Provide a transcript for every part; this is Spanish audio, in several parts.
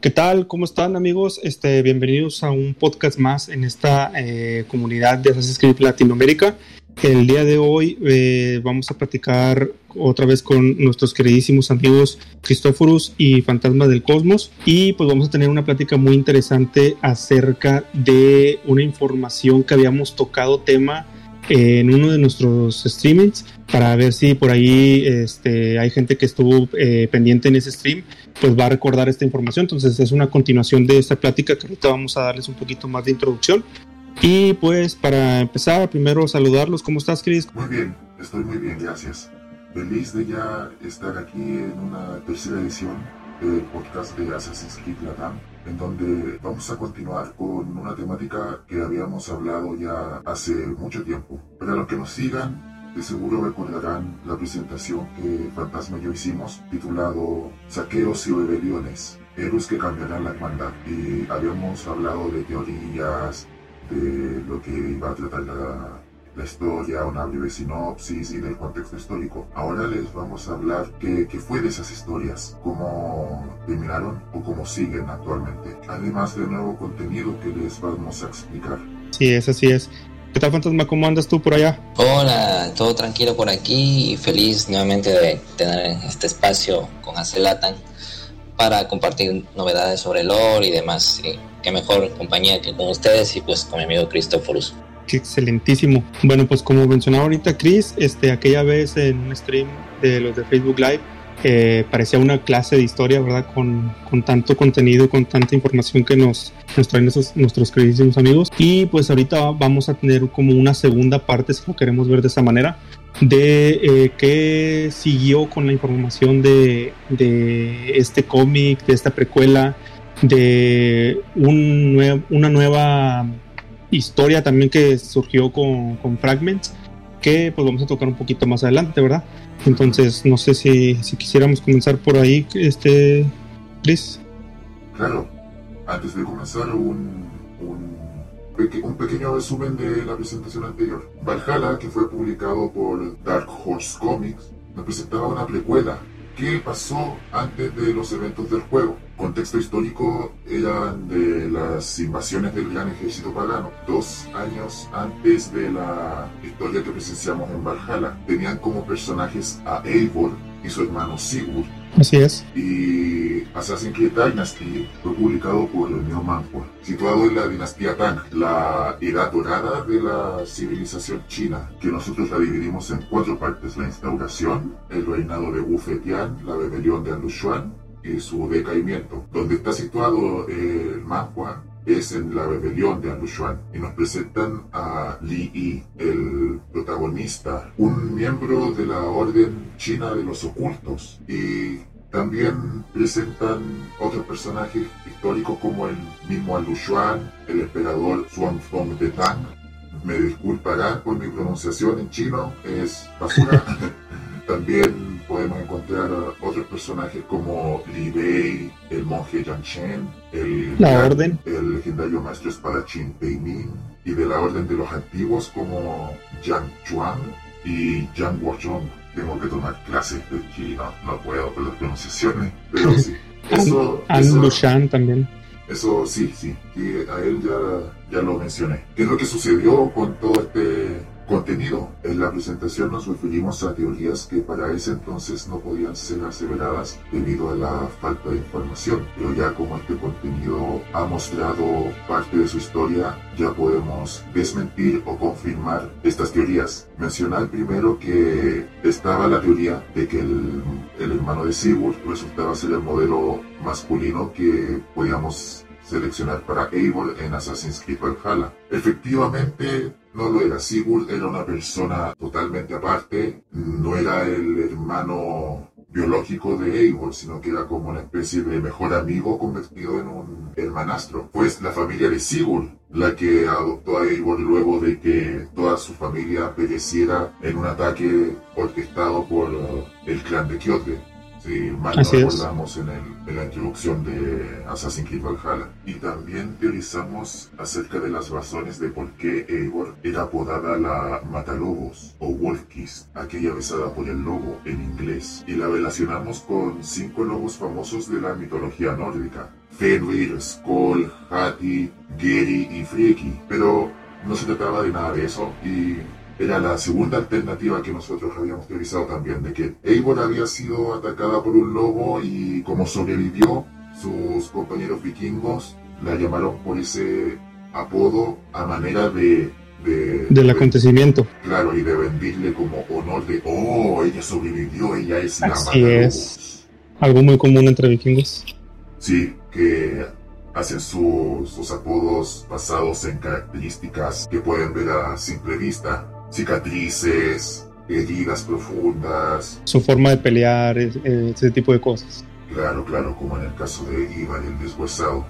¿Qué tal? ¿Cómo están amigos? Este, bienvenidos a un podcast más en esta eh, comunidad de Assassin's Creed Latinoamérica. El día de hoy eh, vamos a platicar otra vez con nuestros queridísimos amigos Cristóforos y Fantasma del Cosmos y pues vamos a tener una plática muy interesante acerca de una información que habíamos tocado tema en uno de nuestros streamings para ver si por ahí este, hay gente que estuvo eh, pendiente en ese stream, pues va a recordar esta información. Entonces es una continuación de esta plática que ahorita vamos a darles un poquito más de introducción. Y pues para empezar, primero saludarlos. ¿Cómo estás, Chris? Muy bien, estoy muy bien, gracias. Feliz de ya estar aquí en una tercera edición del podcast de Assassin's Creed Latam en donde vamos a continuar con una temática que habíamos hablado ya hace mucho tiempo. Para los que nos sigan, de seguro recordarán la presentación que Fantasma y yo hicimos, titulado Saqueos y Rebeliones, héroes que cambiarán la hermandad. Y habíamos hablado de teorías, de lo que iba a tratar la la historia, una breve sinopsis y del contexto histórico. Ahora les vamos a hablar qué, qué fue de esas historias, cómo terminaron o cómo siguen actualmente, además de nuevo contenido que les vamos a explicar. Sí, es así es. ¿Qué tal, Fantasma? ¿Cómo andas tú por allá? Hola, todo tranquilo por aquí y feliz nuevamente de tener este espacio con Acelatan para compartir novedades sobre lore y demás. Y qué mejor compañía que con ustedes y pues con mi amigo Cristóforos excelentísimo. Bueno, pues como mencionaba ahorita Chris, este, aquella vez en un stream de los de Facebook Live, eh, parecía una clase de historia, ¿verdad? Con, con, tanto contenido, con tanta información que nos, nos traen nuestros, queridísimos amigos. Y pues ahorita vamos a tener como una segunda parte, si lo queremos ver de esa manera, de eh, qué siguió con la información de, de este cómic, de esta precuela, de un una nueva historia también que surgió con, con, Fragments, que pues vamos a tocar un poquito más adelante, ¿verdad? Entonces, no sé si, si quisiéramos comenzar por ahí, este, Chris. Claro, antes de comenzar, un, un, un, pequeño resumen de la presentación anterior. Valhalla, que fue publicado por Dark Horse Comics, nos presentaba una precuela. ¿Qué pasó antes de los eventos del juego? contexto histórico eran de las invasiones del gran ejército pagano, dos años antes de la historia que presenciamos en Valhalla. Tenían como personajes a Eivor y su hermano Sigurd. Así es. Y Assassin's Creed Dynasty fue publicado por el Neo Manhua, situado en la dinastía Tang, la edad dorada de la civilización china, que nosotros la dividimos en cuatro partes: la instauración, el reinado de Wu Fetian, la rebelión de Anlushuan, y su decaimiento. Donde está situado el manhua es en la rebelión de Anlushuan y nos presentan a Li Yi, el protagonista, un miembro de la Orden China de los Ocultos y también presentan otros personajes históricos como el mismo Anlushuan, el emperador Xuanzong de Tang. Me disculparán por mi pronunciación en chino, es basura. también podemos encontrar otros personajes como Li Bei, el monje Yang Chen, el, la orden. el legendario maestro espadachín Pei Min, y de la orden de los antiguos como Yang Chuan y Yang Guozhong. Tengo que tomar clases de chino, no puedo con las pronunciaciones, pero sí. Eso, An, también. Eso sí, sí, y a él ya, ya lo mencioné. ¿Qué es lo que sucedió con todo este contenido. En la presentación nos referimos a teorías que para ese entonces no podían ser aseveradas debido a la falta de información, pero ya como este contenido ha mostrado parte de su historia, ya podemos desmentir o confirmar estas teorías. Mencionar primero que estaba la teoría de que el, el hermano de Sigurd resultaba ser el modelo masculino que podíamos seleccionar para Eivor en Assassin's Creed Valhalla. Efectivamente, no lo era. Sigurd era una persona totalmente aparte, no era el hermano biológico de Eivor, sino que era como una especie de mejor amigo convertido en un hermanastro. Pues la familia de Sigurd la que adoptó a Eivor luego de que toda su familia pereciera en un ataque orquestado por el clan de Kyoto. Si mal no recordamos en, en, la introducción de Assassin's Creed Valhalla. Y también teorizamos acerca de las razones de por qué Eivor era apodada la Matalobos o Wolfkiss, aquella besada por el lobo en inglés, y la relacionamos con cinco lobos famosos de la mitología nórdica. Fenrir, Skoll, Hati, Geri y Freki. Pero no se trataba de nada de eso y era la segunda alternativa que nosotros habíamos teorizado también, de que Eivor había sido atacada por un lobo y como sobrevivió, sus compañeros vikingos la llamaron por ese apodo a manera de... del acontecimiento. Claro, y de vendirle como honor de, oh, ella sobrevivió, ella es la Así es. Algo muy común entre vikingos. Sí, que hacen sus apodos basados en características que pueden ver a simple vista cicatrices, heridas profundas. Su forma de pelear, ese tipo de cosas. Claro, claro, como en el caso de Ivan el deshuesado.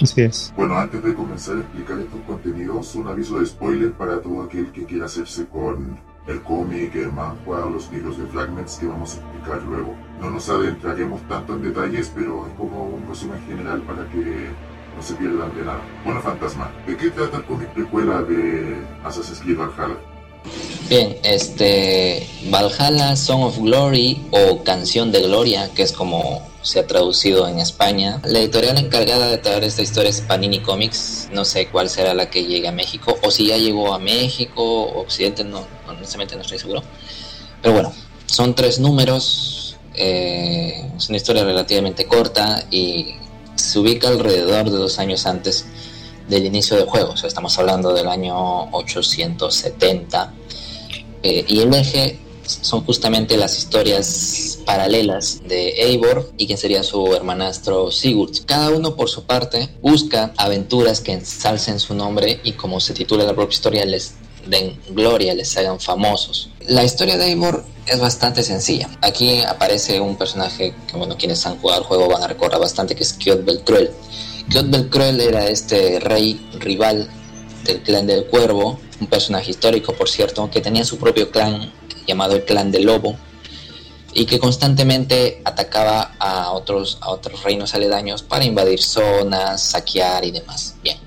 Así es. Bueno, antes de comenzar a explicar estos contenidos, un aviso de spoiler para todo aquel que quiera hacerse con el cómic, el manga o los libros de Fragments que vamos a explicar luego. No nos adentraremos tanto en detalles, pero es como un resumen general para que no se pierdan de nada. Bueno, Fantasma, ¿de qué trata el cómic precuela de Assassin's Creed Valhalla? Bien, este Valhalla Song of Glory o Canción de Gloria, que es como se ha traducido en España. La editorial encargada de traer esta historia es Panini Comics. No sé cuál será la que llegue a México o si ya llegó a México Occidente, no, honestamente no estoy seguro. Pero bueno, son tres números. Eh, es una historia relativamente corta y se ubica alrededor de dos años antes del inicio del juego, o sea, estamos hablando del año 870, eh, y el eje son justamente las historias paralelas de Eivor y quien sería su hermanastro Sigurd. Cada uno por su parte busca aventuras que ensalcen su nombre y como se titula la propia historia les den gloria, les hagan famosos. La historia de Eivor es bastante sencilla. Aquí aparece un personaje que, bueno, quienes han jugado el juego van a recordar bastante, que es Kjot Beltruel Claude Cruel era este rey rival del clan del cuervo, un personaje histórico por cierto, que tenía su propio clan llamado el clan del lobo y que constantemente atacaba a otros, a otros reinos aledaños para invadir zonas, saquear y demás. Bien,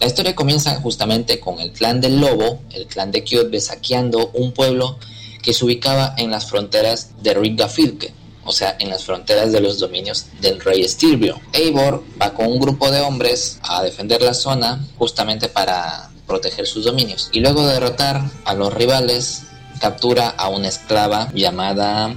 la historia comienza justamente con el clan del lobo, el clan de Kjotve saqueando un pueblo que se ubicaba en las fronteras de Ringafilke, o sea, en las fronteras de los dominios del rey Stilbio. Eivor va con un grupo de hombres a defender la zona justamente para proteger sus dominios. Y luego de derrotar a los rivales, captura a una esclava llamada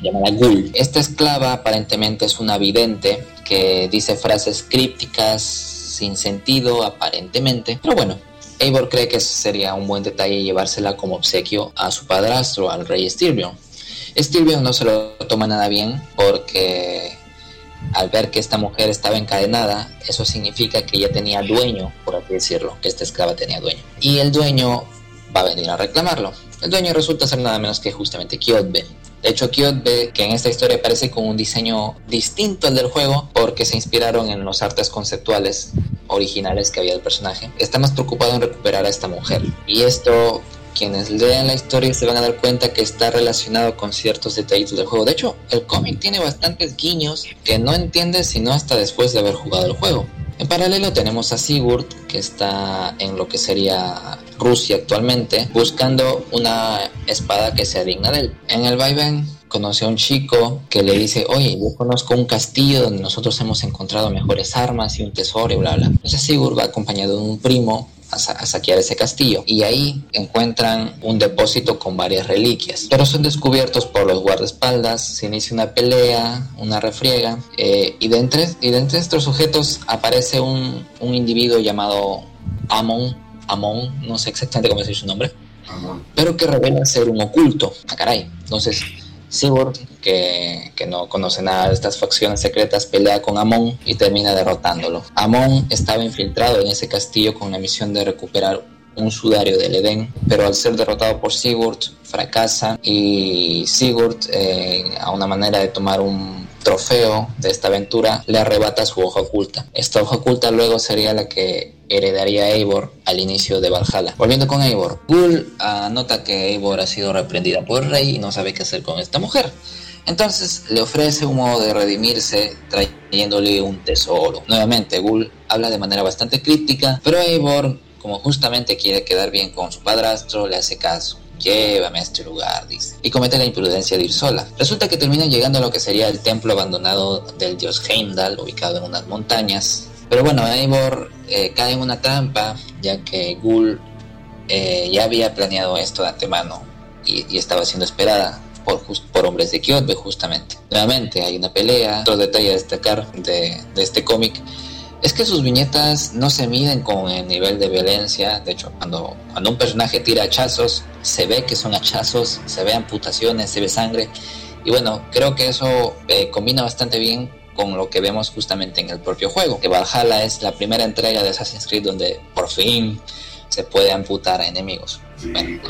llamada Gul. Esta esclava aparentemente es una vidente que dice frases crípticas sin sentido aparentemente, pero bueno, Eivor cree que sería un buen detalle llevársela como obsequio a su padrastro, al rey Stilbio. Stilvio no se lo toma nada bien porque al ver que esta mujer estaba encadenada, eso significa que ella tenía dueño, por así decirlo, que esta esclava tenía dueño. Y el dueño va a venir a reclamarlo. El dueño resulta ser nada menos que justamente Kyotbe. De hecho, Kyotbe, que en esta historia aparece con un diseño distinto al del juego, porque se inspiraron en los artes conceptuales originales que había del personaje, está más preocupado en recuperar a esta mujer. Y esto quienes lean la historia se van a dar cuenta que está relacionado con ciertos detallitos del juego. De hecho, el cómic tiene bastantes guiños que no entiendes sino hasta después de haber jugado el juego. En paralelo tenemos a Sigurd, que está en lo que sería Rusia actualmente, buscando una espada que sea digna de él. En el vaivén conoce a un chico que le dice, oye, yo conozco un castillo donde nosotros hemos encontrado mejores armas y un tesoro y bla bla. Entonces Sigurd va acompañado de un primo a, saquear ese castillo y ahí encuentran un depósito con varias reliquias, pero son descubiertos por los guardaespaldas, se inicia una pelea, una refriega eh, y, de entre, y de entre estos sujetos aparece un, un individuo llamado Amon, Amon, no sé exactamente cómo decir su nombre, pero que revela ser un oculto. ah, caray. Entonces, Sigurd, que, no conoce nada de estas facciones secretas, pelea con Amon y termina derrotándolo. Amon estaba infiltrado en ese castillo con la misión de recuperar un sudario del Edén, pero al ser derrotado por Sigurd fracasa y Sigurd, eh, a una manera de tomar un trofeo de esta aventura, le arrebata su hoja oculta. Esta hoja oculta luego sería la que heredaría Eivor al inicio de Valhalla. Volviendo con Eivor, Gul anota que Eivor ha sido reprendida por el rey y no sabe qué hacer con esta mujer. Entonces le ofrece un modo de redimirse trayéndole un tesoro. Nuevamente, Gul habla de manera bastante crítica, pero Eivor, como justamente quiere quedar bien con su padrastro, le hace caso. Llévame a este lugar, dice. Y comete la imprudencia de ir sola. Resulta que terminan llegando a lo que sería el templo abandonado del dios Heimdall, ubicado en unas montañas. Pero bueno, Eivor eh, cae en una trampa, ya que Gul eh, ya había planeado esto de antemano y, estaba siendo esperada por, por hombres de Kyotbe justamente. Nuevamente hay una pelea. Otro detalle a destacar de, de este cómic es que sus viñetas no se miden con el nivel de violencia. De hecho, cuando, cuando un personaje tira hachazos, se ve que son hachazos, se ve amputaciones, se ve sangre. Y bueno, creo que eso eh, combina bastante bien con lo que vemos justamente en el propio juego. Que Valhalla es la primera entrega de Assassin's Creed donde por fin se puede amputar a enemigos. Bueno,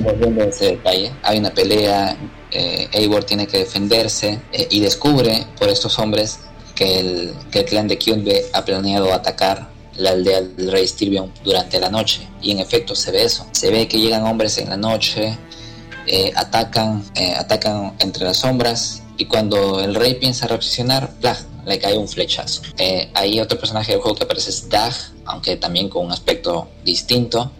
volviendo a ese detalle, hay una pelea, eh, Eivor tiene que defenderse eh, y descubre por estos hombres que el, clan de Kyunbe ha planeado atacar la aldea del rey Stirbion durante la noche. Y en efecto se ve eso. Se ve que llegan hombres en la noche, eh, atacan, eh, atacan entre las sombras y cuando el rey piensa reaccionar, le cae un flechazo. Eh, hay otro personaje del juego que aparece es Dag, aunque también con un aspecto distinto.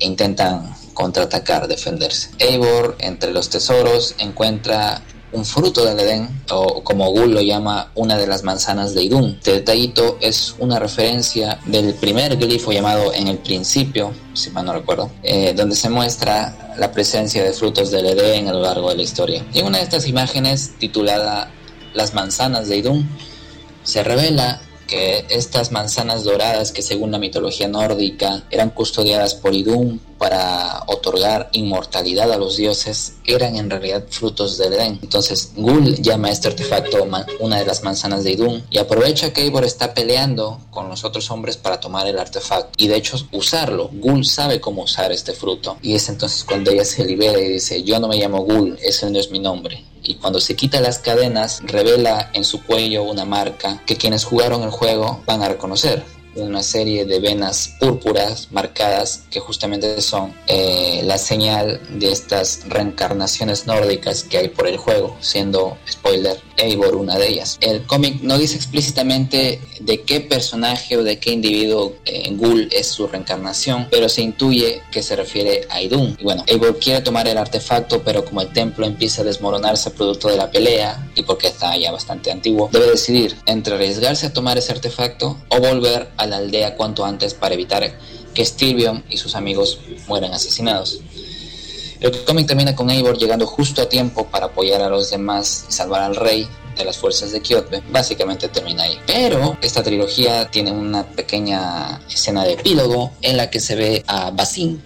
intentan contraatacar, defenderse. Eivor, entre los tesoros, encuentra un fruto del Edén, o como Gul lo llama, una de las manzanas de Idun. Este detallito es una referencia del primer glifo llamado en el principio, si mal no recuerdo, eh, donde se muestra la presencia de frutos del Edén a lo largo de la historia. Y una de estas imágenes, titulada Las manzanas de Idun, se revela que estas manzanas doradas que según la mitología nórdica eran custodiadas por Idun para otorgar inmortalidad a los dioses eran en realidad frutos del Edén. Entonces Gul llama a este artefacto una de las manzanas de Idun y aprovecha que Eivor está peleando con los otros hombres para tomar el artefacto y de hecho usarlo. Gul sabe cómo usar este fruto y es entonces cuando ella se libera y dice yo no me llamo Gul, ese no es mi nombre y cuando se quita las cadenas revela en su cuello una marca que quienes jugaron el juego van a reconocer. Una serie de venas púrpuras marcadas que justamente son eh, la señal de estas reencarnaciones nórdicas que hay por el juego, siendo, spoiler, Eivor una de ellas. El cómic no dice explícitamente de qué personaje o de qué individuo en eh, Ghoul es su reencarnación, pero se intuye que se refiere a Idun. Y bueno, Eivor quiere tomar el artefacto, pero como el templo empieza a desmoronarse producto de la pelea y porque está ya bastante antiguo, debe decidir entre arriesgarse a tomar ese artefacto o volver a la aldea cuanto antes para evitar que Stilbion y sus amigos mueran asesinados. El cómic termina con Eivor llegando justo a tiempo para apoyar a los demás y salvar al rey de las fuerzas de Kyotbe. Básicamente termina ahí. Pero esta trilogía tiene una pequeña escena de epílogo en la que se ve a Basin,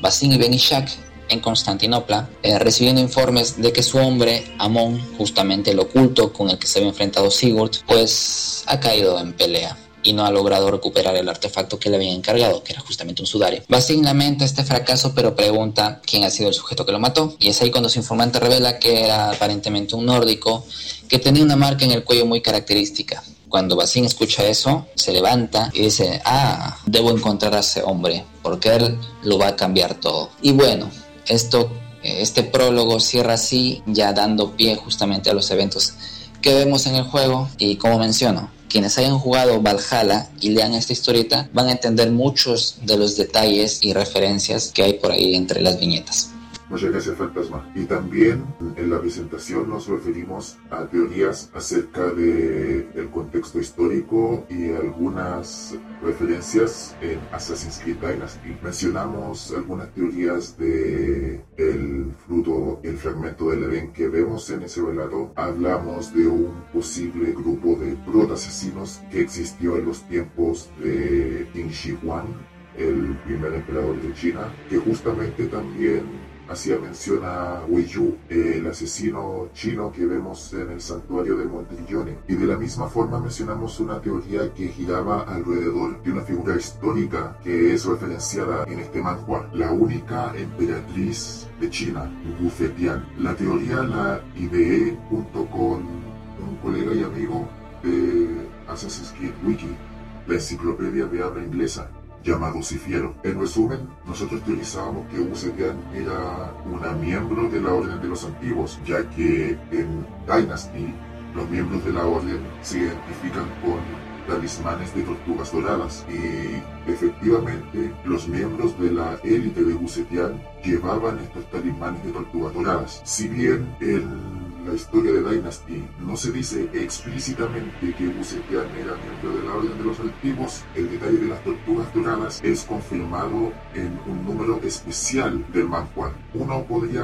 Basin y Benishak en Constantinopla, eh, recibiendo informes de que su hombre, Amon, justamente el oculto con el que se había enfrentado Sigurd, pues ha caído en pelea y no ha logrado recuperar el artefacto que le habían encargado, que era justamente un sudario. Basin lamenta este fracaso, pero pregunta quién ha sido el sujeto que lo mató, y es ahí cuando su informante revela que era aparentemente un nórdico que tenía una marca en el cuello muy característica. Cuando Basin escucha eso, se levanta y dice, ah, debo encontrar a ese hombre, porque él lo va a cambiar todo. Y bueno, esto, este prólogo cierra así, ya dando pie justamente a los eventos que vemos en el juego y como menciono, quienes hayan jugado Valhalla y lean esta historieta van a entender muchos de los detalles y referencias que hay por ahí entre las viñetas. Muchas gracias, Fantasma. Y también en la presentación nos referimos a teorías acerca del el contexto histórico y algunas referencias en Assassin's Creed Dynasty. Mencionamos algunas teorías de el fruto, el fragmento del Edén que vemos en ese relato. Hablamos de un posible grupo de proto-asesinos que existió en los tiempos de Qin Shi Huang, el primer emperador de China, que justamente también hacía mención a Wei Yu, el asesino chino que vemos en el santuario de Montiglione. Y de la misma forma mencionamos una teoría que giraba alrededor de una figura histórica que es referenciada en este manhua, la única emperatriz de China, Wu Fetian. La teoría la ideé junto con un colega y amigo de Assassin's Creed Wiki, la enciclopedia de habla inglesa llamado Cifiero. En resumen, nosotros teorizábamos que Usetian era una miembro de la Orden de los Antiguos, ya que en Dynasty los miembros de la Orden se identifican con talismanes de tortugas doradas y efectivamente los miembros de la élite de Busetian llevaban estos talismanes de tortugas doradas. Si bien el la historia de Dynasty no se dice explícitamente que Busetian era miembro de la Orden de los Antiguos, el detalle de las tortugas doradas es confirmado en un número especial del manhwa. Uno podría,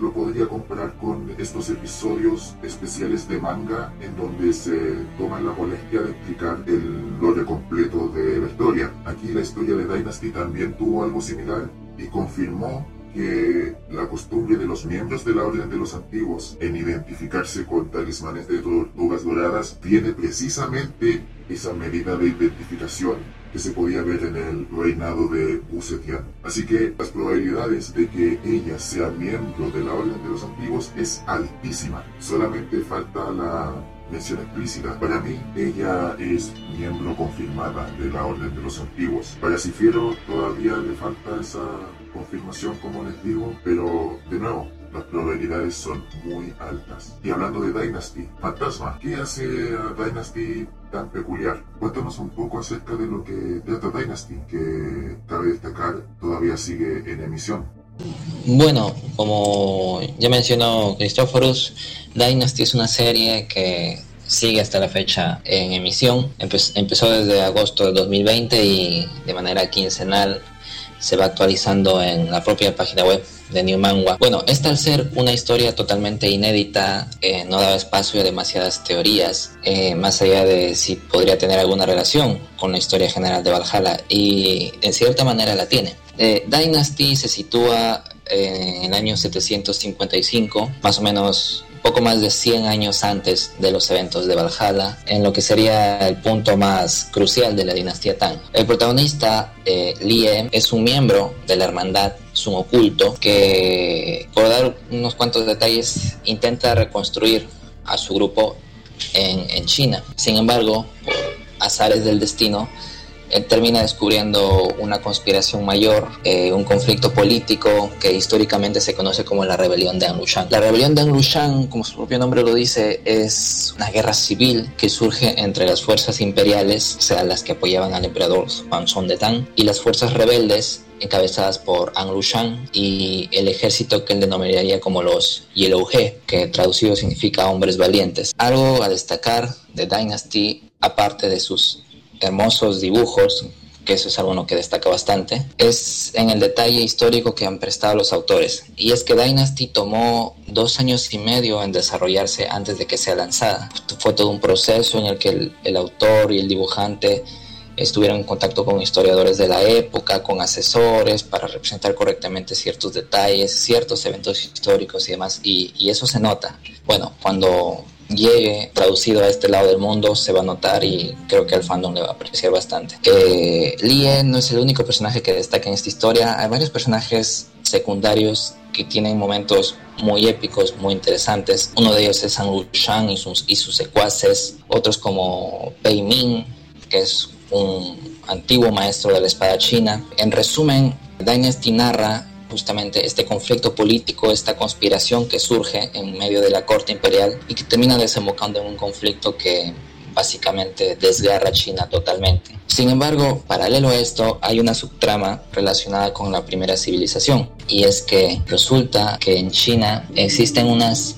lo podría comparar con estos episodios especiales de manga en donde se toma la molestia de explicar el lore completo de la historia. Aquí la historia de Dynasty también tuvo algo similar y confirmó que la costumbre de los miembros de la Orden de los Antiguos en identificarse con talismanes de tortugas doradas tiene precisamente esa medida de identificación que se podía ver en el reinado de Busetian. Así que las probabilidades de que ella sea miembro de la Orden de los Antiguos es altísima. Solamente falta la mención explícita. Para mí, ella es miembro confirmada de la Orden de los Antiguos. Para Cifiero todavía le falta esa confirmación, como les digo, pero de nuevo, las probabilidades son muy altas. Y hablando de Dynasty, Fantasma, ¿qué hace Dynasty tan peculiar? Cuéntanos un poco acerca de lo que trata Dynasty, que cabe destacar todavía sigue en emisión. Bueno, como ya mencionó Cristóforos, Dynasty es una serie que sigue hasta la fecha en emisión. empezó desde agosto de 2020 y de manera quincenal se va actualizando en la propia página web de New Manga. Bueno, esta al ser una historia totalmente inédita, eh, no daba espacio a demasiadas teorías, eh, más allá de si podría tener alguna relación con la historia general de Valhalla, y en cierta manera la tiene. Eh, Dynasty se sitúa en el año 755, más o menos poco más de 100 años antes de los eventos de Valhalla, en lo que sería el punto más crucial de la dinastía Tang. El protagonista, eh, Lie, es un miembro de la hermandad Sun Oculto que, por dar unos cuantos detalles, intenta reconstruir a su grupo en, en China. Sin embargo, por azares del destino, él termina descubriendo una conspiración mayor, eh, un conflicto político que históricamente se conoce como la rebelión de Anlushan. La rebelión de Anlushan, como su propio nombre lo dice, es una guerra civil que surge entre las fuerzas imperiales, o sea, las que apoyaban al emperador Panzón de Tang, y las fuerzas rebeldes encabezadas por Anlushan y el ejército que él denominaría como los Yellow He, que traducido significa hombres valientes. Algo a destacar de Dynasty, aparte de sus hermosos dibujos, que eso es algo que destaca bastante, es en el detalle histórico que han prestado los autores. Y es que Dynasty tomó dos años y medio en desarrollarse antes de que sea lanzada. Fue todo un proceso en el que el, autor y el dibujante estuvieron en contacto con historiadores de la época, con asesores para representar correctamente ciertos detalles, ciertos eventos históricos y demás, y, eso se nota. Bueno, cuando llegue traducido a este lado del mundo se va a notar y creo que al fandom le va a apreciar bastante. Eh, no es el único personaje que destaca en esta historia, hay varios personajes secundarios que tienen momentos muy épicos, muy interesantes. Uno de ellos es San Shang y sus, secuaces, otros como Pei Ming, que es un antiguo maestro de la espada china. En resumen, Dynasty narra justamente este conflicto político, esta conspiración que surge en medio de la corte imperial y que termina desembocando en un conflicto que básicamente desgarra China totalmente. Sin embargo, paralelo a esto, hay una subtrama relacionada con la primera civilización, y es que resulta que en China existen unas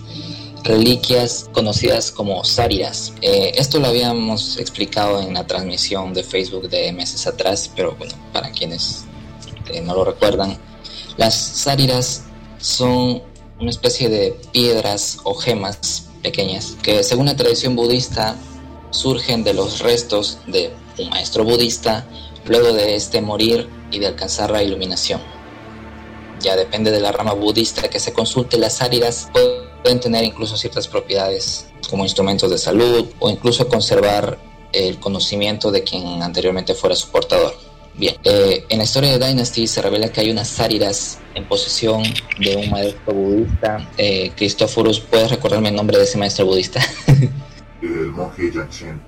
reliquias conocidas como sáriras. Eh, esto lo habíamos explicado en la transmisión de Facebook de meses atrás, pero bueno, para quienes eh, no lo recuerdan, las sáriras son una especie de piedras o gemas pequeñas que según la tradición budista surgen de los restos de un maestro budista luego de este morir y de alcanzar la iluminación. Ya depende de la rama budista que se consulte, las sáriras pueden tener incluso ciertas propiedades como instrumentos de salud o incluso conservar el conocimiento de quien anteriormente fuera su portador. Bien, eh, en la historia de Dynasty se revela que hay unas sáridas en posesión de un maestro budista. Eh, Cristóforos, ¿puedes recordarme el nombre de ese maestro budista? el monje Yachen.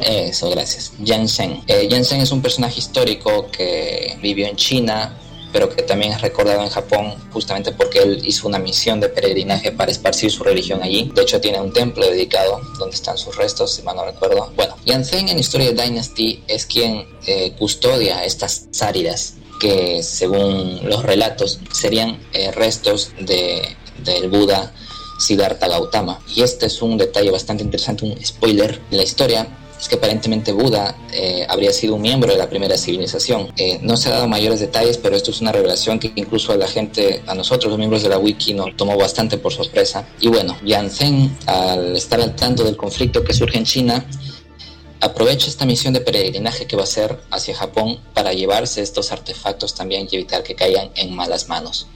Eso, gracias. Yan Zhen. Eh, Yan Zhen es un personaje histórico que vivió en China, pero que también es recordado en Japón justamente porque él hizo una misión de peregrinaje para esparcir su religión allí. De hecho, tiene un templo dedicado donde están sus restos, si mal no recuerdo. Bueno, Yanzen en Historia de Dynasty es quien eh, custodia estas sáridas que según los relatos serían eh, restos de, del Buda Siddhartha Gautama. Y este es un detalle bastante interesante, un spoiler de la historia es que aparentemente Buda eh, habría sido un miembro de la primera civilización. Eh, no se ha dado mayores detalles, pero esto es una revelación que incluso a la gente, a nosotros los miembros de la wiki, nos tomó bastante por sorpresa. Y bueno, Yanzen, al estar al tanto del conflicto que surge en China, aprovecha esta misión de peregrinaje que va a hacer hacia Japón para llevarse estos artefactos también y evitar que caigan en malas manos.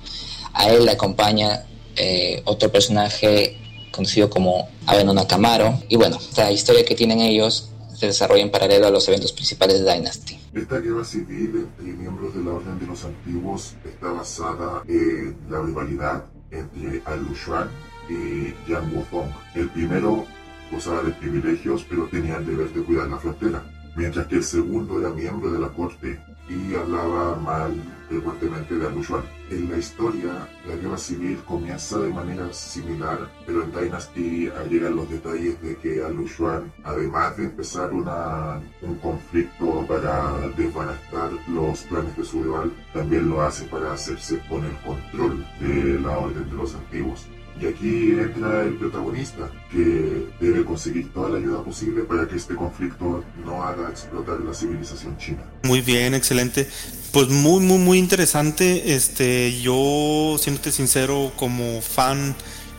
A él le acompaña eh, otro personaje conocido como Abeno Nakamaro. Y bueno, esta historia que tienen ellos se desarrolla en paralelo a los eventos principales de Dynasty. Esta guerra civil entre miembros de la Orden de los Antiguos está basada en la rivalidad entre Alu Xuan y Yang Wuzong. El primero gozaba de privilegios, pero tenía el deber de cuidar la frontera, mientras que el segundo era miembro de la corte y hablaba mal frecuentemente de Alushuan. En la historia, la guerra civil comienza de manera similar, pero en Dynasty llegan los detalles de que Alushuan, además de empezar una, un conflicto para desbaratar los planes de su rival, también lo hace para hacerse con el control de la Orden de los Antiguos. Y aquí entra el protagonista, que debe conseguir toda la ayuda posible para que este conflicto no haga explotar la civilización china. Muy bien, excelente. Pues muy, muy, muy interesante. Este, yo, siéndote sincero, como fan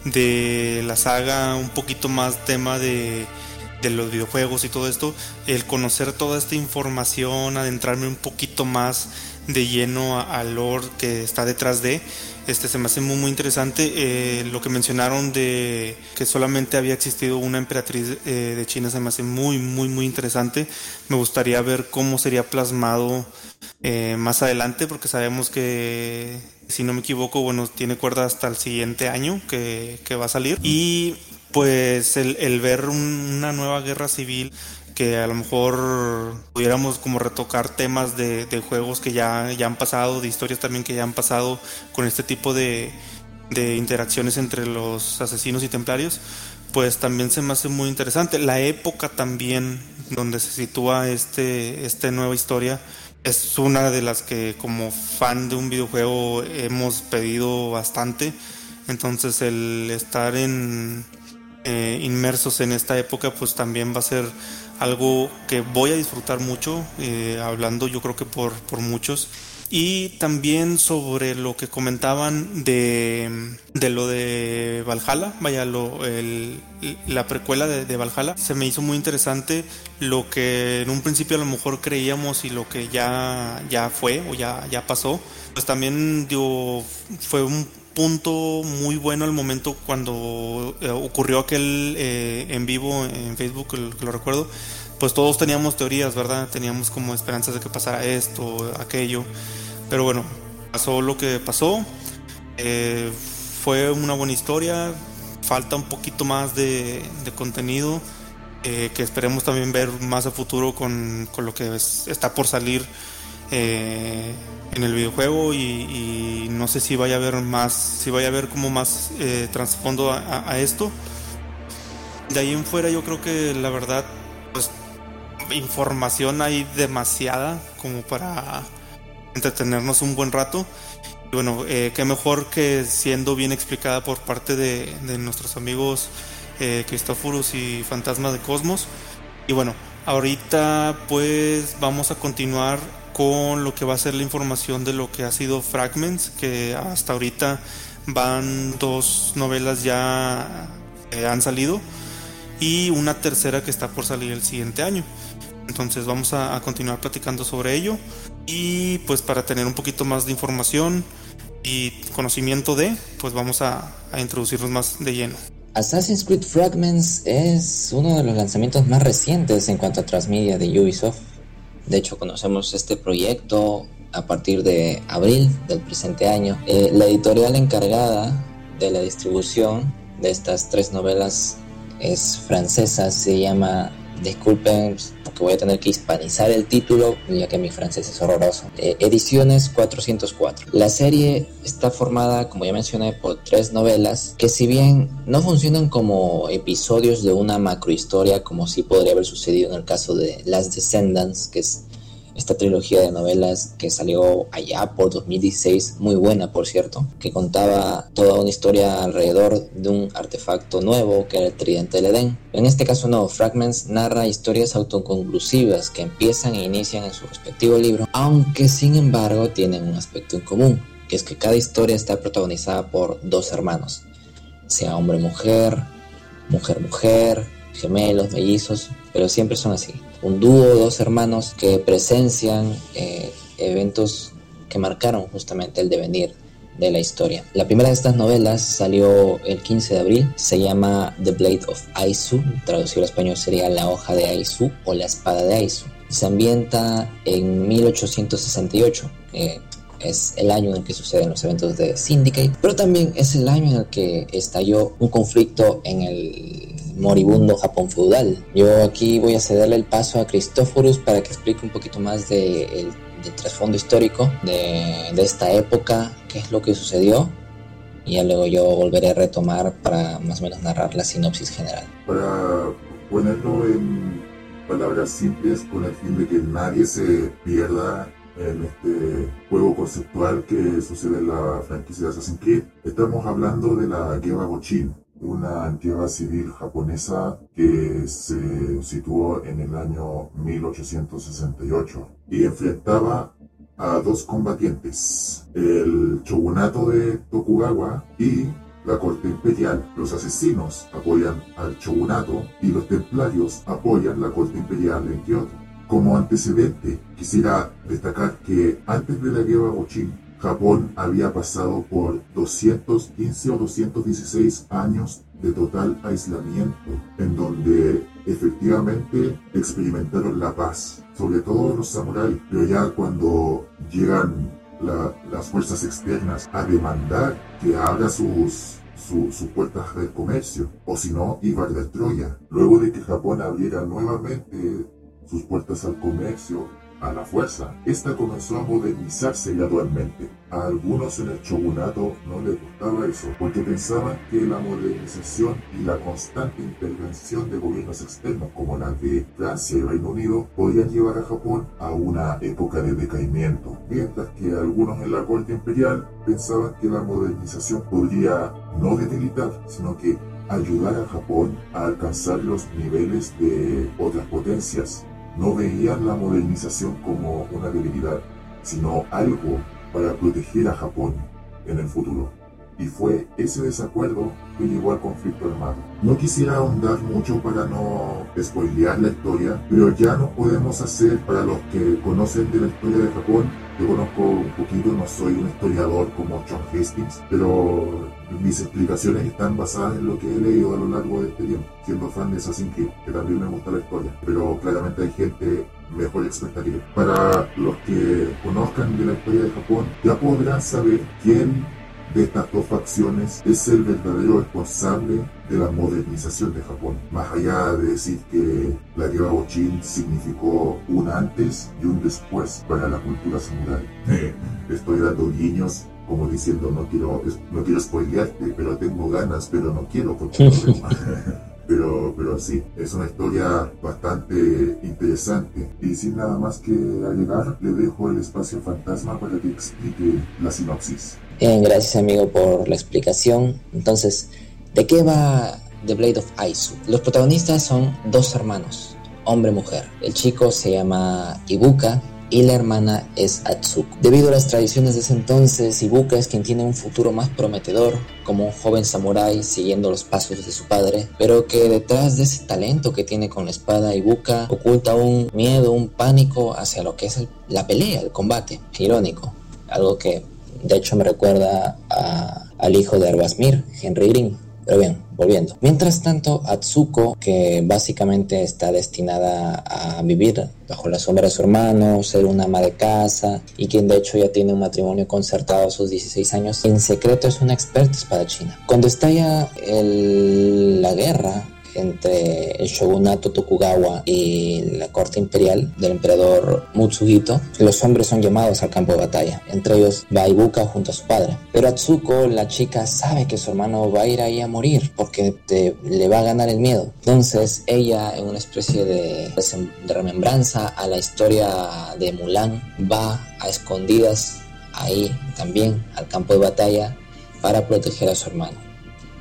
de la saga, un poquito más tema de, de los videojuegos y todo esto, el conocer toda esta información, adentrarme un poquito más de lleno al lore que está detrás de. Este se me hace muy, muy interesante eh, lo que mencionaron de que solamente había existido una emperatriz eh, de China se me hace muy muy muy interesante. Me gustaría ver cómo sería plasmado eh, más adelante porque sabemos que si no me equivoco bueno tiene cuerda hasta el siguiente año que, que va a salir. Y pues el, el ver una nueva guerra civil que a lo mejor pudiéramos como retocar temas de, juegos que ya, ya han pasado, de historias también que ya han pasado con este tipo de, de interacciones entre los asesinos y templarios, pues también se me hace muy interesante. La época también donde se sitúa este, esta nueva historia es una de las que como fan de un videojuego hemos pedido bastante. Entonces el estar en, eh, inmersos en esta época pues también va a ser algo que voy a disfrutar mucho, eh, hablando yo creo que por, por muchos. Y también sobre lo que comentaban de, de lo de Valhalla, vaya, lo, el, la precuela de, de, Valhalla, se me hizo muy interesante lo que en un principio a lo mejor creíamos y lo que ya, ya fue o ya, ya pasó. Pues también digo, fue un punto muy bueno al momento cuando eh, ocurrió aquel eh, en vivo en Facebook, lo recuerdo, pues todos teníamos teorías, ¿verdad? Teníamos como esperanzas de que pasara esto, aquello, pero bueno, pasó lo que pasó, eh, fue una buena historia, falta un poquito más de, contenido. que esperemos también ver más a futuro con, con lo que está por salir eh, en el videojuego y, no sé si vaya a haber más, si vaya a haber como más eh, trasfondo a, esto. De ahí en fuera yo creo que la verdad, pues información hay demasiada como para entretenernos un buen rato. Y bueno, eh, qué mejor que siendo bien explicada por parte de, nuestros amigos eh, Cristóforos y Fantasma de Cosmos. Y bueno, ahorita pues vamos a continuar con lo que va a ser la información de lo que ha sido Fragments, que hasta ahorita van dos novelas ya eh, han salido y una tercera que está por salir el siguiente año. Entonces vamos a, continuar platicando sobre ello y pues para tener un poquito más de información y conocimiento de, pues vamos a, a introducirnos más de lleno. Assassin's Creed Fragments es uno de los lanzamientos más recientes en cuanto a transmedia de Ubisoft de hecho, conocemos este proyecto a partir de abril del presente año. Eh, la editorial encargada de la distribución de estas tres novelas es francesa, se llama disculpen porque voy a tener que hispanizar el título ya que mi francés es horroroso. Eh, ediciones 404. La serie está formada, como ya mencioné, por tres novelas que si bien no funcionan como episodios de una macrohistoria como sí podría haber sucedido en el caso de Las Descendants, que es esta trilogía de novelas que salió allá por 2016, muy buena por cierto, que contaba toda una historia alrededor de un artefacto nuevo que era el tridente del Edén. En este caso no, Fragments narra historias autoconclusivas que empiezan e inician en su respectivo libro, aunque sin embargo tienen un aspecto en común, que es que cada historia está protagonizada por dos hermanos, sea hombre-mujer, mujer-mujer, gemelos, mellizos, pero siempre son así. Un dúo, dos hermanos que presencian eh, eventos que marcaron justamente el devenir de la historia. La primera de estas novelas salió el 15 de abril, se llama The Blade of Aizu, traducido al español sería La hoja de Aizu o La espada de Aizu. Se ambienta en 1868, que es el año en el que suceden los eventos de Syndicate, pero también es el año en el que estalló un conflicto en el moribundo Japón feudal. Yo aquí voy a cederle el paso a Cristóforos para que explique un poquito más del trasfondo histórico de, esta época, qué es lo que sucedió, y ya luego yo volveré a retomar para más o menos narrar la sinopsis general. Para ponerlo en palabras simples, con el fin de que nadie se pierda en este juego conceptual que sucede en la franquicia de Assassin's Creed, estamos hablando de la Guerra Gochin, una antigua civil japonesa que se situó en el año 1868 y enfrentaba a dos combatientes, el shogunato de Tokugawa y la corte imperial. Los asesinos apoyan al shogunato y los templarios apoyan la corte imperial en Kyoto. Como antecedente, quisiera destacar que antes de la guerra Gochin, Japón había pasado por 215 o 216 años de total aislamiento, en donde efectivamente experimentaron la paz, sobre todo los samuráis, pero ya cuando llegan las fuerzas externas a demandar que abra sus, sus puertas del comercio, o si no, iba a Troya. Luego de que Japón abriera nuevamente sus puertas al comercio, a la fuerza. Esta comenzó a modernizarse gradualmente. A algunos en el shogunato no les gustaba eso, porque pensaban que la modernización y la constante intervención de gobiernos externos como la de Francia y Reino Unido podían llevar a Japón a una época de decaimiento, mientras que algunos en la corte imperial pensaban que la modernización podría no debilitar, sino que ayudar a Japón a alcanzar los niveles de otras potencias no veían la modernización como una debilidad, sino algo para proteger a Japón en el futuro. Y fue ese desacuerdo que llevó al conflicto armado. No quisiera ahondar mucho para no spoilear la historia, pero ya no podemos hacer, para los que conocen de la historia de Japón, yo conozco un poquito, no soy un historiador como John Hastings, pero mis explicaciones están basadas en lo que he leído a lo largo de este tiempo, siendo fan de Assassin's Creed, que también me gusta la historia, pero claramente hay gente mejor yo. Para los que conozcan de la historia de Japón, ya podrán saber quién de estas dos facciones es el verdadero responsable de la modernización de Japón. Más allá de decir que la guerra Ochin significó un antes y un después para la cultura samurai. Estoy dando guiños como diciendo no quiero, no quiero spoilearte, pero tengo ganas, pero no quiero porque Pero, pero sí, es una historia bastante interesante. Y sin nada más que agregar, le dejo el espacio fantasma para que explique la sinopsis. Bien, gracias amigo por la explicación. Entonces, ¿de qué va The Blade of Aizu? Los protagonistas son dos hermanos, hombre-mujer. El chico se llama Ibuka y la hermana es Atsuko. Debido a las tradiciones de ese entonces, Ibuka es quien tiene un futuro más prometedor como un joven samurái siguiendo los pasos de su padre, pero que detrás de ese talento que tiene con la espada Ibuka oculta un miedo, un pánico hacia lo que es la pelea, el combate. Irónico, algo que de hecho me recuerda al hijo de Arbasmir, Henry Green pero bien, volviendo. Mientras tanto, Atsuko, que básicamente está destinada a vivir bajo la sombra de su hermano, ser una ama de casa y quien de hecho ya tiene un matrimonio concertado a sus 16 años, en secreto es una experta espadachina. Cuando estalla el, la guerra entre el shogunato Tokugawa y la corte imperial del emperador Mutsuhito, los hombres son llamados al campo de batalla, entre ellos va Ibuka junto a su padre. Pero Atsuko, la chica, sabe que su hermano va a ir ahí a morir porque le va a ganar el miedo. Entonces ella, en una especie de, de remembranza a la historia de Mulan, va a escondidas ahí también al campo de batalla para proteger a su hermano.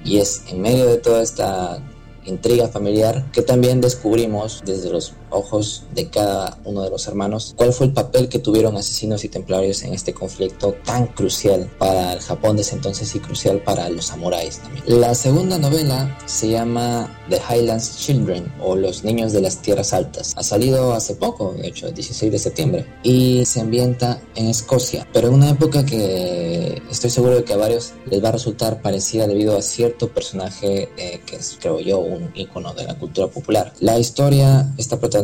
Y es en medio de toda esta intriga familiar que también descubrimos desde los ojos de cada uno de los hermanos cuál fue el papel que tuvieron asesinos y templarios en este conflicto tan crucial para el Japón de ese entonces y crucial para los samuráis también. La segunda novela se llama The Highlands Children o Los Niños de las Tierras Altas. Ha salido hace poco, de hecho, el 16 de septiembre, y se ambienta en Escocia, pero en una época que estoy seguro de que a varios les va a resultar parecida debido a cierto personaje eh, que es, creo yo, un icono de la cultura popular. La historia está protagonizada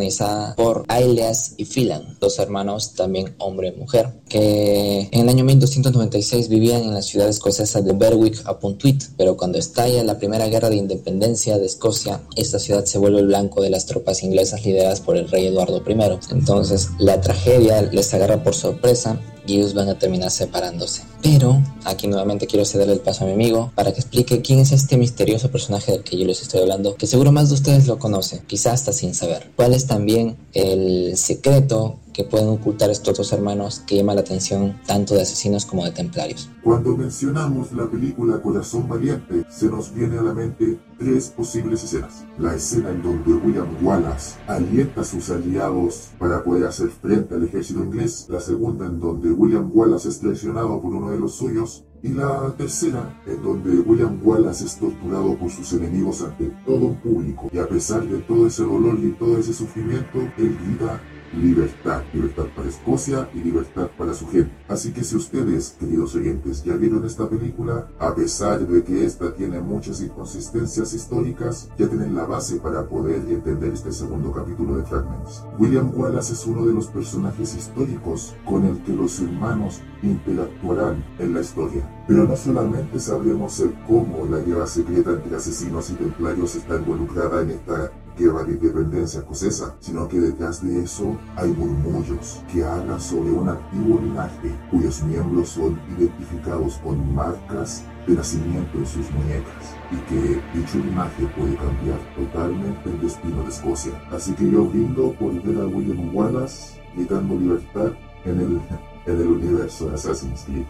por Aileas y Phelan, dos hermanos, también hombre y mujer, que en el año 1296 vivían en la ciudad escocesa de Berwick upon Tweed, pero cuando estalla la primera guerra de independencia de Escocia, esta ciudad se vuelve el blanco de las tropas inglesas lideradas por el rey Eduardo I. Entonces la tragedia les agarra por sorpresa y ellos van a terminar separándose. Pero aquí nuevamente quiero cederle el paso a mi amigo para que explique quién es este misterioso personaje del que yo les estoy hablando, que seguro más de ustedes lo conocen, quizás hasta sin saber. ¿Cuál es también el secreto que pueden ocultar estos dos hermanos que llama la atención tanto de asesinos como de templarios. Cuando mencionamos la película Corazón Valiente, se nos viene a la mente tres posibles escenas. La escena en donde William Wallace alienta a sus aliados para poder hacer frente al ejército inglés. La segunda en donde William Wallace es traicionado por uno de los suyos. Y la tercera, en donde William Wallace es torturado por sus enemigos ante todo un público. Y a pesar de todo ese dolor y todo ese sufrimiento, él grita libertad, libertad para Escocia y libertad para su gente. Así que si ustedes, queridos oyentes, ya vieron esta película, a pesar de que esta tiene muchas inconsistencias históricas, ya tienen la base para poder entender este segundo capítulo de Fragments. William Wallace es uno de los personajes históricos con el que los hermanos interactuarán en la historia. Pero no solamente sabremos el cómo la guerra secreta entre asesinos y templarios está involucrada en esta guerra de independencia escocesa, sino que detrás de eso hay murmullos que hablan sobre un antiguo linaje cuyos miembros son identificados con marcas de nacimiento en sus muñecas y que dicho linaje puede cambiar totalmente el destino de Escocia. Así que yo brindo por ver a William Wallace gritando libertad en el, en el universo de Assassin's Creed.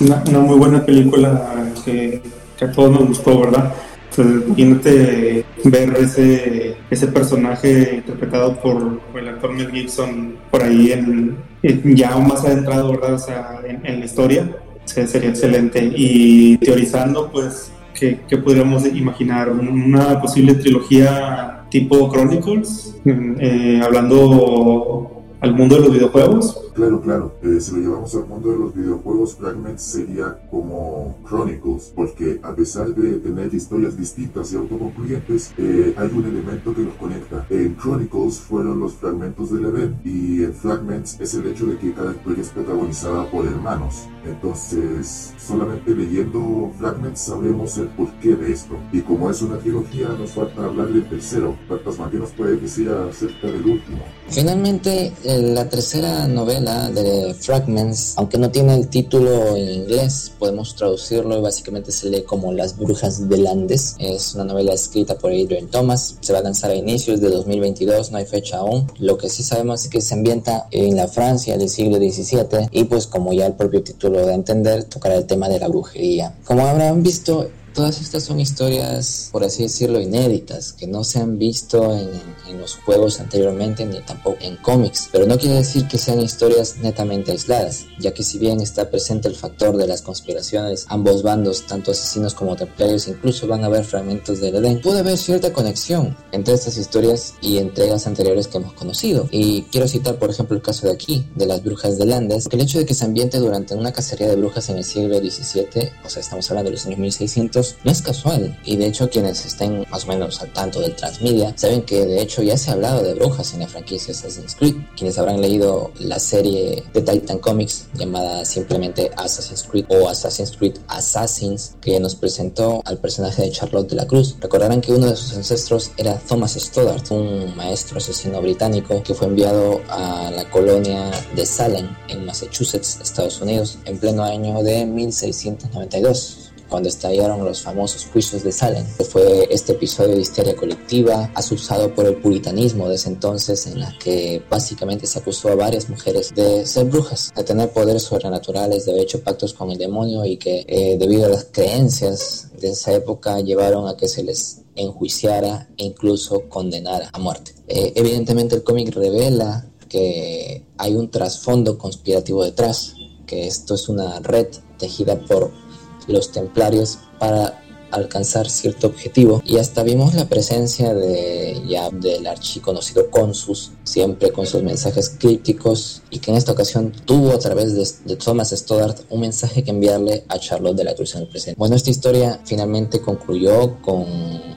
Una, muy buena película que, que a todos nos gustó, ¿verdad? Imagínate ver ese, ese personaje interpretado por, el actor Mel Gibson por ahí en, ya más adentrado, ¿verdad? En, la historia, sería excelente. Y teorizando, pues, ¿qué, qué podríamos imaginar? Una posible trilogía tipo Chronicles, eh, hablando al mundo de los videojuegos. Claro, claro. Eh, si lo llevamos al mundo de los videojuegos, Fragments sería como Chronicles, porque a pesar de tener historias distintas y autoconcluyentes, eh, hay un elemento que los conecta. En Chronicles fueron los fragmentos del Edén y en Fragments es el hecho de que cada historia es protagonizada por hermanos. Entonces, solamente leyendo Fragments sabremos el porqué de esto. Y como es una trilogía, nos falta hablar del tercero. Fantasma, ¿qué nos puede decir acerca del último? Finalmente, la tercera novela de Fragments, aunque no tiene el título en inglés, podemos traducirlo y básicamente se lee como Las Brujas de Landes. Es una novela escrita por Adrian Thomas. Se va a lanzar a inicios de 2022, no hay fecha aún. Lo que sí sabemos es que se ambienta en la Francia del siglo XVII y pues como ya el propio título de entender, tocará el tema de la brujería. Como habrán visto, Todas estas son historias, por así decirlo, inéditas, que no se han visto en, los juegos anteriormente ni tampoco en cómics, pero no quiere decir que sean historias netamente aisladas, ya que si bien está presente el factor de las conspiraciones, ambos bandos, tanto asesinos como templarios, incluso van a haber fragmentos del Edén, puede haber cierta conexión entre estas historias y entregas anteriores que hemos conocido. Y quiero citar, por ejemplo, el caso de aquí, de las brujas de Landes, que el hecho de que se ambiente durante una cacería de brujas en el siglo XVII, o sea, estamos hablando de los años 1600, no es casual y de hecho quienes estén más o menos al tanto del transmedia saben que de hecho ya se ha hablado de brujas en la franquicia Assassin's Creed. Quienes habrán leído la serie de Titan Comics llamada simplemente Assassin's Creed o Assassin's Creed Assassins que nos presentó al personaje de Charlotte de la Cruz. Recordarán que uno de sus ancestros era Thomas Stoddart, un maestro asesino británico que fue enviado a la colonia de Salem en Massachusetts, Estados Unidos, en pleno año de 1692 cuando estallaron los famosos juicios de Salem. Fue este episodio de histeria colectiva, asusado por el puritanismo de ese entonces, en la que básicamente se acusó a varias mujeres de ser brujas, de tener poderes sobrenaturales, de haber hecho pactos con el demonio y que eh, debido a las creencias de esa época llevaron a que se les enjuiciara e incluso condenara a muerte. Eh, evidentemente el cómic revela que hay un trasfondo conspirativo detrás, que esto es una red tejida por los templarios para alcanzar cierto objetivo y hasta vimos la presencia de ya del archiconocido Consus siempre con sus mensajes crípticos y que en esta ocasión tuvo a través de, Thomas Stoddart un mensaje que enviarle a Charlotte de la Cruz en el presente. Bueno, esta historia finalmente concluyó con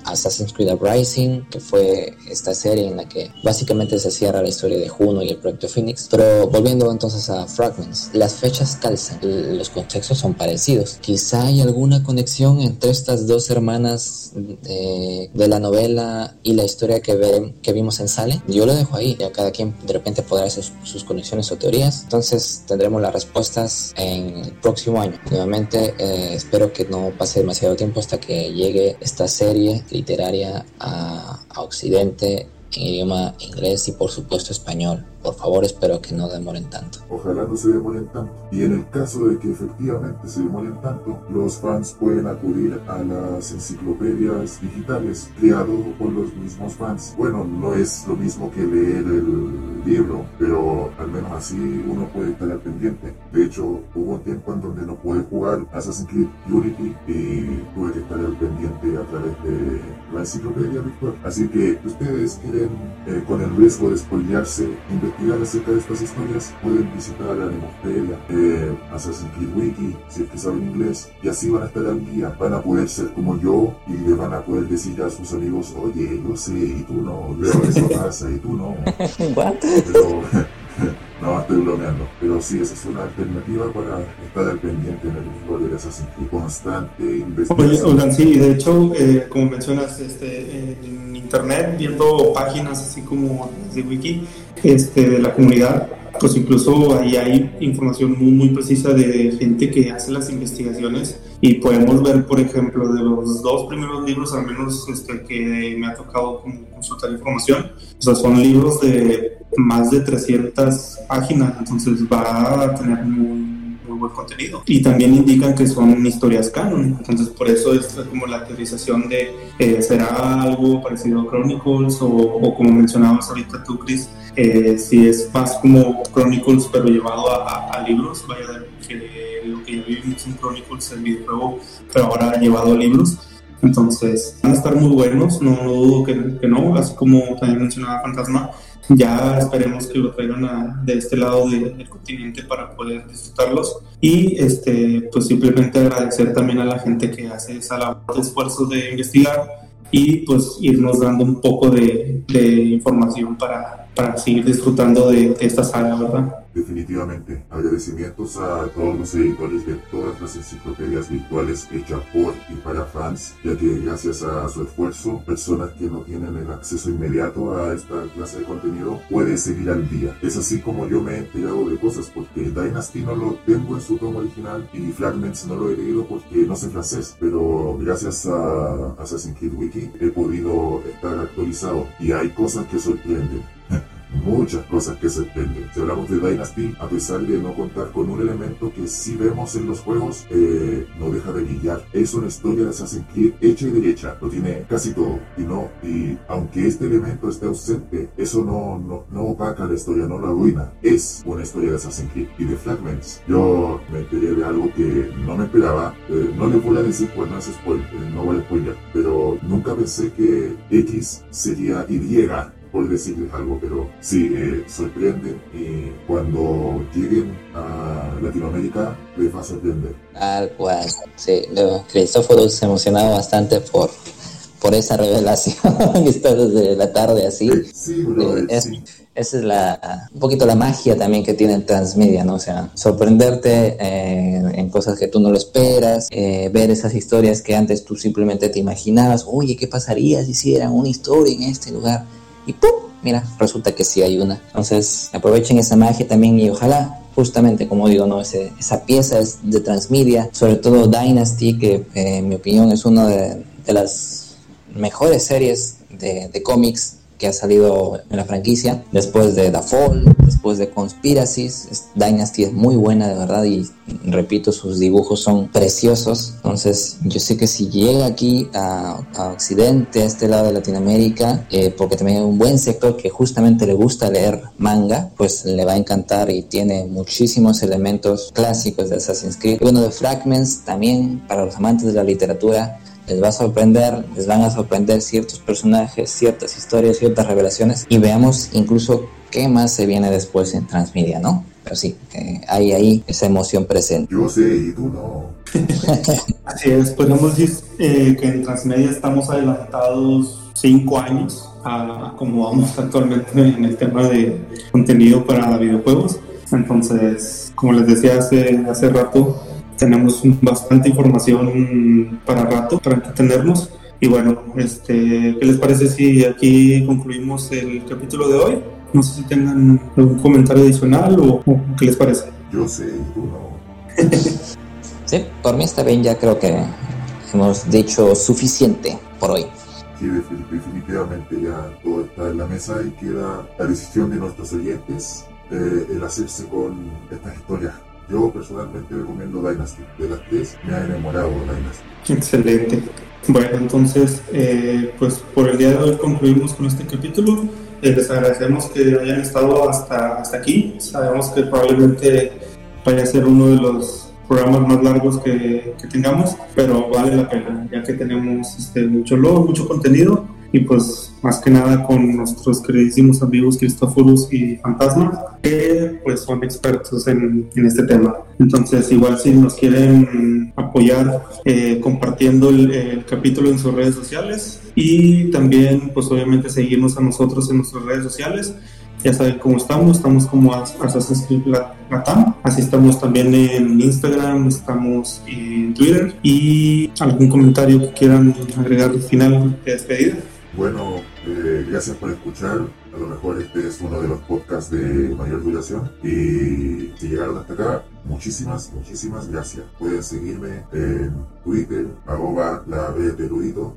Assassin's Creed Uprising, que fue esta serie en la que básicamente se cierra la historia de Juno y el proyecto Phoenix. Pero volviendo entonces a Fragments, las fechas calzan, los contextos son parecidos. Quizá hay alguna conexión entre estas dos hermanas de, la novela y la historia que, que vimos en Sale. Yo lo dejo ahí, ya cada quien de repente podrá hacer sus conexiones o teorías. Entonces tendremos las respuestas en el próximo año. Nuevamente eh, espero que no pase demasiado tiempo hasta que llegue esta serie literaria a, a Occidente en idioma inglés y por supuesto español. Por favor, espero que no demoren tanto. Ojalá no se demoren tanto. Y en el caso de que efectivamente se demoren tanto, los fans pueden acudir a las enciclopedias digitales creadas por los mismos fans. Bueno, no es lo mismo que leer el libro, pero al menos así uno puede estar al pendiente. De hecho, hubo un tiempo en donde no pude jugar Assassin's Creed Unity y tuve que estar al pendiente a través de la enciclopedia virtual. Así que ustedes quieren, eh, con el riesgo de spoilearse, investigar acerca de estas historias, pueden visitar la Nemosteria, eh, Assassin's Creed Wiki, si es que saben inglés, y así van a estar al día, van a poder ser como yo y le van a poder decir a sus amigos, oye, yo sé, y tú no, veo eso pasa, y tú no. Pero, no, estoy bromeando. Pero sí, esa es una alternativa para estar al pendiente en el usuario de Assassin's Creed constante, investigación. Sí, de hecho, eh, como mencionas, este, en internet, viendo páginas así como de Wiki, este, de la comunidad, pues incluso ahí hay información muy, muy precisa de gente que hace las investigaciones y podemos ver, por ejemplo, de los dos primeros libros, al menos este, que me ha tocado consultar información, o sea, son libros de más de 300 páginas, entonces va a tener muy buen contenido. Y también indican que son historias canon, entonces por eso es como la teorización de eh, será algo parecido a Chronicles o, o como mencionabas ahorita tú, Chris, eh, si es más como Chronicles pero llevado a, libros, vaya que lo que ya vivimos en Chronicles, el videojuego, pero ahora llevado a libros. Entonces van a estar muy buenos, no, dudo que, que, no, así como también mencionaba Fantasma, ya esperemos que lo traigan de este lado del continente para poder disfrutarlos y este pues simplemente agradecer también a la gente que hace esa labor de esfuerzo de investigar y pues irnos dando un poco de, información para, para seguir disfrutando de, de esta saga, ¿verdad? Definitivamente, agradecimientos a todos los editores de todas las enciclopedias virtuales hechas por y para fans, ya que gracias a su esfuerzo, personas que no tienen el acceso inmediato a esta clase de contenido pueden seguir al día. Es así como yo me he enterado de cosas, porque Dynasty no lo tengo en su tomo original y Fragments no lo he leído porque no sé francés, pero gracias a Assassin's Creed Wiki he podido estar actualizado y hay cosas que sorprenden muchas cosas que se entienden. Si hablamos de Dynasty, a pesar de no contar con un elemento que sí vemos en los juegos, eh, no deja de brillar. Es una historia de Assassin's Creed hecha y derecha, lo tiene casi todo. Y no, y aunque este elemento esté ausente, eso no, no, no opaca la historia, no la arruina. Es una historia de Assassin's Creed y de Fragments. Yo me enteré de algo que no me esperaba. Eh, no le voy a decir cuál no es spoiler, eh, no voy a spoiler, pero nunca pensé que X sería Y por decirles algo, pero sí, eh, sorprenden y cuando lleguen a Latinoamérica les va a sorprender. Tal cual, sí, Cristóforo se emocionaba bastante por, por esa revelación que está desde la tarde así. Sí, bro, Eh, es- sí. Esa es la, un poquito la magia también que tiene el transmedia, ¿no? O sea, sorprenderte eh, en cosas que tú no lo esperas, eh, ver esas historias que antes tú simplemente te imaginabas, oye, ¿qué pasaría si hicieran una historia en este lugar? Y ¡pum! Mira, resulta que sí hay una. Entonces, aprovechen esa magia también y ojalá, justamente como digo, ¿no? Ese- esa pieza es de transmedia, sobre todo Dynasty, que eh, en mi opinión es una de, las mejores series de cómics que ha salido en la franquicia después de The después de Conspiracies. Es- Dynasty es muy buena de verdad y repito, sus dibujos son preciosos. Entonces, yo sé que si llega aquí a, a Occidente, a este lado de Latinoamérica, eh, porque también hay un buen sector que justamente le gusta leer manga, pues le va a encantar y tiene muchísimos elementos clásicos de Assassin's Creed. Y bueno, de Fragments también para los amantes de la literatura les va a sorprender, les van a sorprender ciertos personajes, ciertas historias, ciertas revelaciones y veamos incluso qué más se viene después en Transmedia, ¿no? Pero sí, que hay ahí esa emoción presente. Yo sé y tú no. Así es, podemos decir eh, que en Transmedia estamos adelantados cinco años a como vamos actualmente en el tema de contenido para videojuegos. Entonces, como les decía hace, hace rato, tenemos bastante información para rato, para entretenernos. Y bueno, este, ¿qué les parece si aquí concluimos el capítulo de hoy? No sé si tengan algún comentario adicional o, o qué les parece. Yo sé tú no. Sí, por mí está bien, ya creo que hemos dicho suficiente por hoy. Sí, defi- definitivamente ya todo está en la mesa y queda la decisión de nuestros oyentes eh, el hacerse con estas historias. Yo personalmente recomiendo Dynasty. De las tres me ha enamorado Dynasty. Excelente. Bueno, entonces, eh, pues por el día de hoy concluimos con este capítulo. Eh, les agradecemos que hayan estado hasta, hasta aquí. Sabemos que probablemente vaya a ser uno de los programas más largos que, que tengamos, pero vale la pena, ya que tenemos este, mucho lore, mucho contenido y pues más que nada con nuestros queridísimos amigos Cristóforos y Fantasma, que pues son expertos en, en este tema. Entonces igual si nos quieren apoyar eh, compartiendo el, el capítulo en sus redes sociales y también pues obviamente seguirnos a nosotros en nuestras redes sociales. Ya saben cómo estamos, estamos como As- Assassin's Creed La- Latam, así estamos también en Instagram, estamos en Twitter y algún comentario que quieran agregar al final de despedida. Bueno, eh, gracias por escuchar. A lo mejor este es uno de los podcasts de mayor duración. Y si llegaron hasta acá, muchísimas, muchísimas gracias. Pueden seguirme en Twitter, arroba la B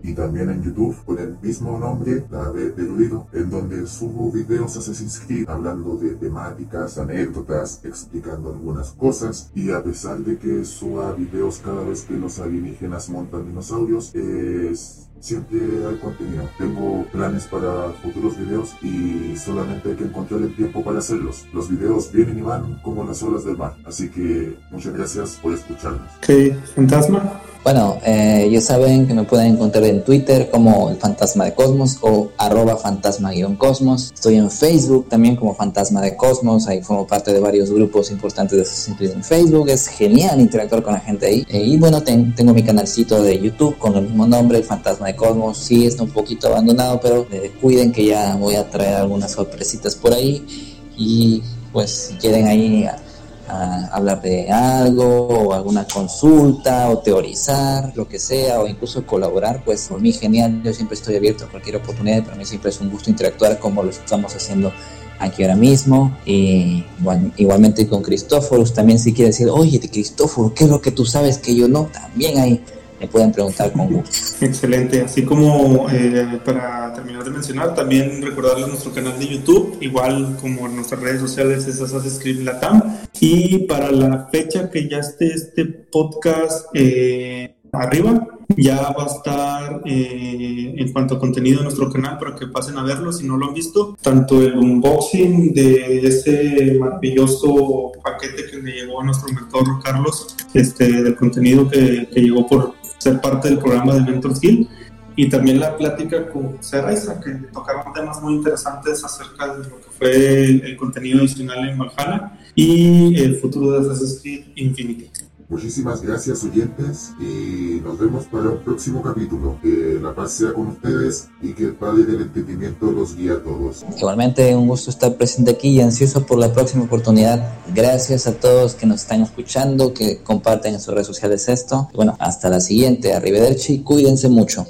y también en YouTube con el mismo nombre, la B de Erudito, en donde subo videos Assassin's Creed hablando de temáticas, anécdotas, explicando algunas cosas. Y a pesar de que suba videos cada vez que los alienígenas montan dinosaurios, es siempre hay contenido. Tengo planes para futuros videos y solamente hay que encontrar el tiempo para hacerlos. Los videos vienen y van como las olas del mar. Así que muchas gracias por escucharnos. Ok, Fantasma. Bueno, eh, ya saben que me pueden encontrar en Twitter como el Fantasma de Cosmos o arroba fantasma-cosmos. Estoy en Facebook también como Fantasma de Cosmos. Ahí formo parte de varios grupos importantes de Creed en Facebook. Es genial interactuar con la gente ahí. Eh, y bueno, ten- tengo mi canalcito de YouTube con el mismo nombre, el Fantasma de Cosmos. Sí, está un poquito abandonado, pero eh, cuiden que ya voy a traer algunas sorpresitas por ahí. Y pues si quieren ahí a hablar de algo o alguna consulta o teorizar, lo que sea, o incluso colaborar, pues por mí genial, yo siempre estoy abierto a cualquier oportunidad, para mí siempre es un gusto interactuar como lo estamos haciendo aquí ahora mismo y bueno, igualmente con Cristóforos también si quiere decir, oye, de Cristóforo, ¿qué es lo que tú sabes que yo no? También ahí me pueden preguntar con gusto. Excelente. Así como eh, para terminar de mencionar, también recordarles nuestro canal de YouTube, igual como nuestras redes sociales es Assassin's Creed Latam. Y para la fecha que ya esté este podcast eh, arriba, ya va a estar eh, en cuanto a contenido en nuestro canal para que pasen a verlo si no lo han visto. Tanto el unboxing de ese maravilloso paquete que le llegó a nuestro mentor Carlos, este, del contenido que llegó por ser parte del programa de Mentor Skill y también la plática con José que tocaron temas muy interesantes acerca de lo que fue el, contenido adicional en Valhalla y el futuro de Assassin's Creed Infinity. Muchísimas gracias oyentes y nos vemos para el próximo capítulo. Que la paz sea con ustedes y que el Padre del Entendimiento los guíe a todos. Igualmente un gusto estar presente aquí y ansioso por la próxima oportunidad. Gracias a todos que nos están escuchando, que comparten en sus redes sociales esto. Bueno, hasta la siguiente. Arrivederci, cuídense mucho.